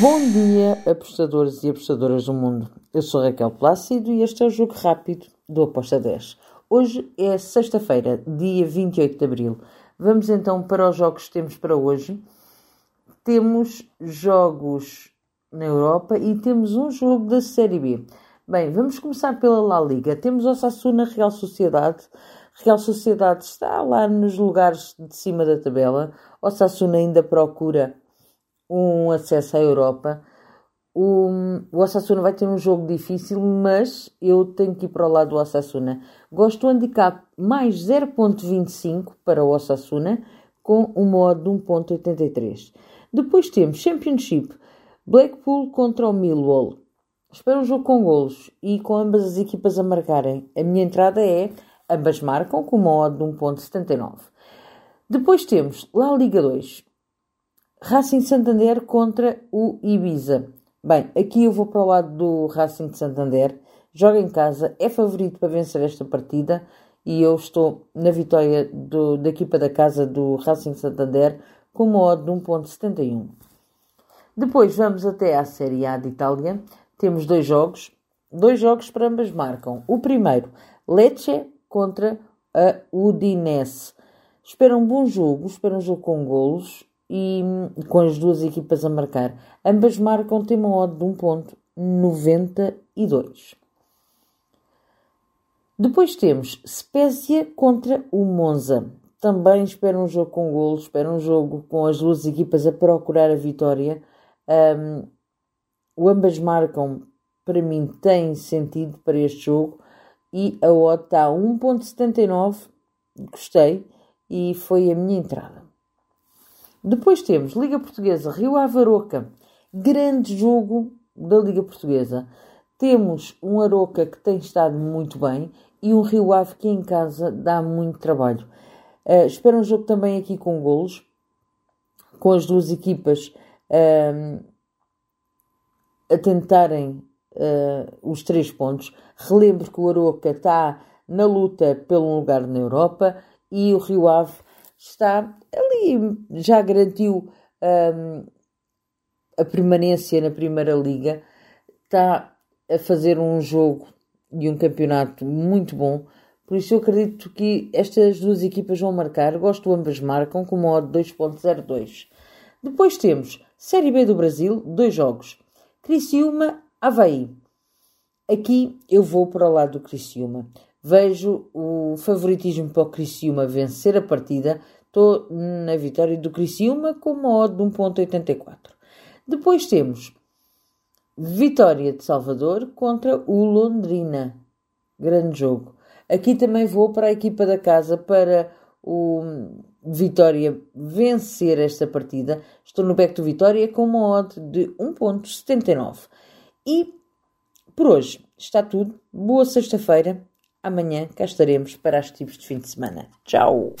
Bom dia, apostadores e apostadoras do mundo. Eu sou Raquel Plácido e este é o Jogo Rápido do Aposta 10. Hoje é sexta-feira, dia 28 de abril. Vamos então para os jogos que temos para hoje. Temos jogos na Europa e temos um jogo da Série B. Bem, vamos começar pela La Liga. Temos o Sassuna Real Sociedade. Real Sociedade está lá nos lugares de cima da tabela. O Sassuna ainda procura um acesso à Europa. O, o Osasuna vai ter um jogo difícil, mas eu tenho que ir para o lado do Osasuna. Gosto do handicap mais 0.25 para o Osasuna, com um modo de 1.83. Depois temos Championship, Blackpool contra o Millwall. Espero um jogo com golos e com ambas as equipas a marcarem. A minha entrada é ambas marcam com uma odd de 1.79. Depois temos La Liga 2, Racing Santander contra o Ibiza. Bem, aqui eu vou para o lado do Racing de Santander. Joga em casa, é favorito para vencer esta partida e eu estou na vitória do, da equipa da casa do Racing Santander com uma odd de 1.71. Depois vamos até à Série A de Itália. Temos dois jogos. Dois jogos para ambas marcam. O primeiro, Lecce contra a Udinese. Espera um bom jogo, espera um jogo com golos e com as duas equipas a marcar. Ambas marcam, tem uma odd de 1.92. Depois temos Spezia contra o Monza. Também espera um jogo com golos, espera um jogo com as duas equipas a procurar a vitória. Um, o ambas marcam, para mim, tem sentido para este jogo. E a odd está a 1.79. Gostei e foi a minha entrada. Depois temos Liga Portuguesa Rio Avaroca, grande jogo da Liga Portuguesa. Temos um Aroca que tem estado muito bem e um Rio Ave que em casa dá muito trabalho. Uh, espero um jogo também aqui com golos, com as duas equipas uh, a tentarem uh, os três pontos. Relembro que o Aroca está na luta pelo lugar na Europa e o Rio Ave está ali, já garantiu um, a permanência na Primeira Liga, está a fazer um jogo e um campeonato muito bom. Por isso eu acredito que estas duas equipas vão marcar. Gosto ambas marcam com uma odd 2.02. Depois temos Série B do Brasil, dois jogos. Criciúma, Havaí. Aqui eu vou para o lado do Criciúma. Vejo o favoritismo para o Criciúma vencer a partida. Estou na vitória do Criciúma com uma odd de 1.84. Depois temos Vitória de Salvador contra o Londrina. Grande jogo. Aqui também vou para a equipa da casa para o Vitória vencer esta partida. Estou no back do Vitória com uma odd de 1.79. E por hoje está tudo. Boa sexta-feira Amanhã cá estaremos para as tipos de fim de semana. Tchau!